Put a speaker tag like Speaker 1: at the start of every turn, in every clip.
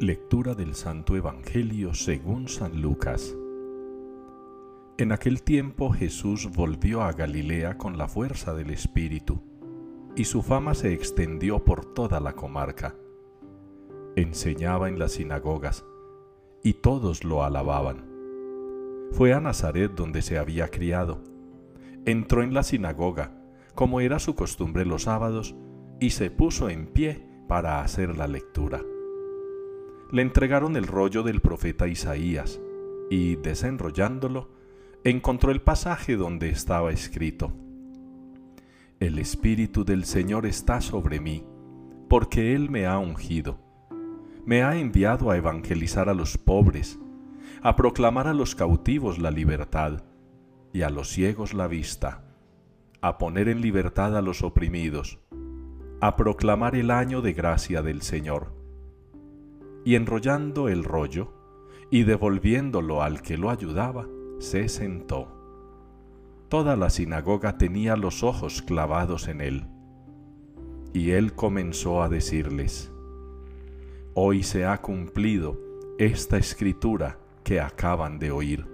Speaker 1: Lectura del Santo Evangelio según San Lucas. En aquel tiempo Jesús volvió a Galilea con la fuerza del Espíritu, y su fama se extendió por toda la comarca. Enseñaba en las sinagogas, y todos lo alababan. Fue a Nazaret donde se había criado. Entró en la sinagoga, como era su costumbre los sábados, y se puso en pie para hacer la lectura. Le entregaron el rollo del profeta Isaías, y desenrollándolo, encontró el pasaje donde estaba escrito, El Espíritu del Señor está sobre mí, porque Él me ha ungido. Me ha enviado a evangelizar a los pobres, a proclamar a los cautivos la libertad y a los ciegos la vista, a poner en libertad a los oprimidos, a proclamar el año de gracia del Señor. Y enrollando el rollo y devolviéndolo al que lo ayudaba, se sentó. Toda la sinagoga tenía los ojos clavados en él. Y él comenzó a decirles, Hoy se ha cumplido esta escritura que acaban de oír.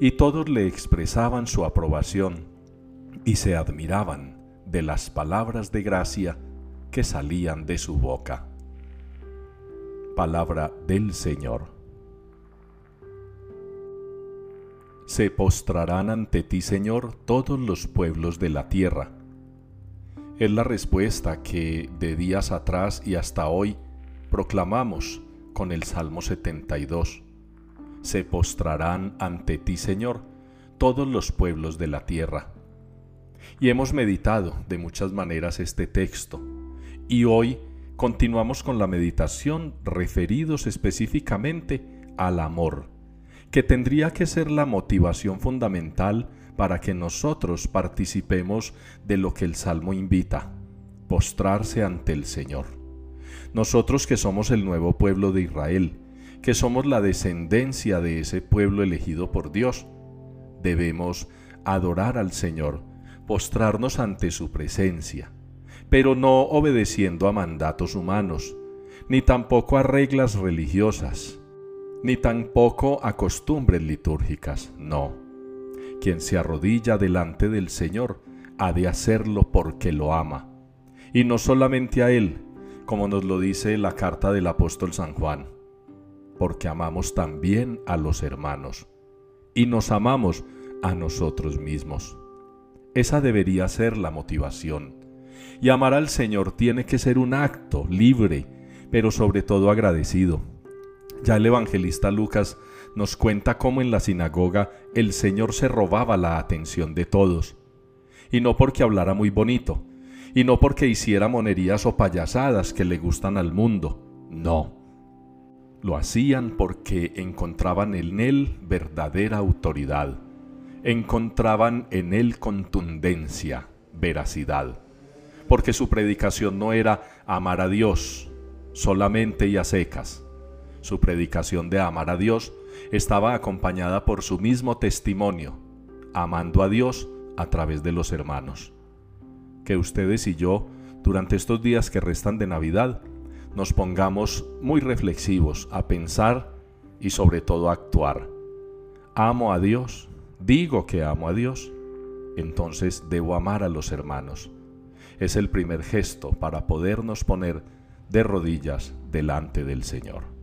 Speaker 1: Y todos le expresaban su aprobación y se admiraban de las palabras de gracia que salían de su boca. Palabra del Señor. Se postrarán ante ti, Señor, todos los pueblos de la tierra. Es la respuesta que de días atrás y hasta hoy proclamamos con el Salmo 72. Se postrarán ante ti, Señor, todos los pueblos de la tierra. Y hemos meditado de muchas maneras este texto, y hoy continuamos con la meditación referidos específicamente al amor, que tendría que ser la motivación fundamental para que nosotros participemos de lo que el Salmo invita, postrarse ante el Señor. Nosotros que somos el nuevo pueblo de Israel, que somos la descendencia de ese pueblo elegido por Dios, debemos adorar al Señor, postrarnos ante su presencia, pero no obedeciendo a mandatos humanos, ni tampoco a reglas religiosas, ni tampoco a costumbres litúrgicas, no. Quien se arrodilla delante del Señor ha de hacerlo porque lo ama, y no solamente a Él, como nos lo dice la carta del apóstol San Juan, porque amamos también a los hermanos, y nos amamos a nosotros mismos. Esa debería ser la motivación. Y amar al Señor tiene que ser un acto libre, pero sobre todo agradecido. Ya el evangelista Lucas nos cuenta cómo en la sinagoga el Señor se robaba la atención de todos. Y no porque hablara muy bonito, y no porque hiciera monerías o payasadas que le gustan al mundo, no. Lo hacían porque encontraban en él verdadera autoridad encontraban en él contundencia, veracidad, porque su predicación no era amar a Dios solamente y a secas. Su predicación de amar a Dios estaba acompañada por su mismo testimonio, amando a Dios a través de los hermanos. Que ustedes y yo, durante estos días que restan de Navidad, nos pongamos muy reflexivos a pensar y sobre todo a actuar. Amo a Dios digo que amo a Dios, entonces debo amar a los hermanos. Es el primer gesto para podernos poner de rodillas delante del Señor.